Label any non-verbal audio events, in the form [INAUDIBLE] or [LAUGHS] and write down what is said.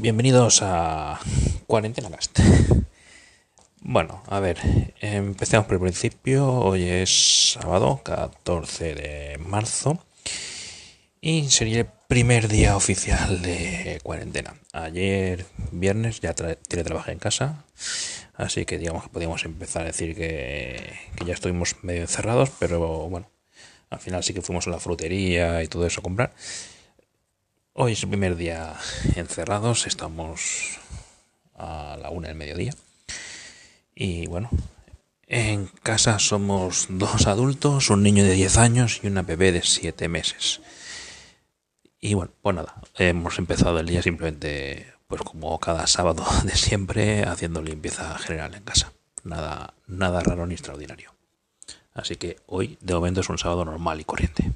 Bienvenidos a Cuarentena Cast. Bueno, a ver, empecemos por el principio. Hoy es sábado 14 de marzo y sería el primer día oficial de cuarentena. Ayer, viernes, ya trabajé en casa, así que digamos que podíamos empezar a decir que, que ya estuvimos medio encerrados, pero bueno, al final sí que fuimos a la frutería y todo eso a comprar. Hoy es el primer día encerrados, estamos a la una del mediodía. Y bueno, en casa somos dos adultos, un niño de 10 años y una bebé de 7 meses. Y bueno, pues nada, hemos empezado el día simplemente, pues como cada sábado [LAUGHS] de siempre, haciendo limpieza general en casa. Nada, nada raro ni extraordinario. Así que hoy, de momento, es un sábado normal y corriente.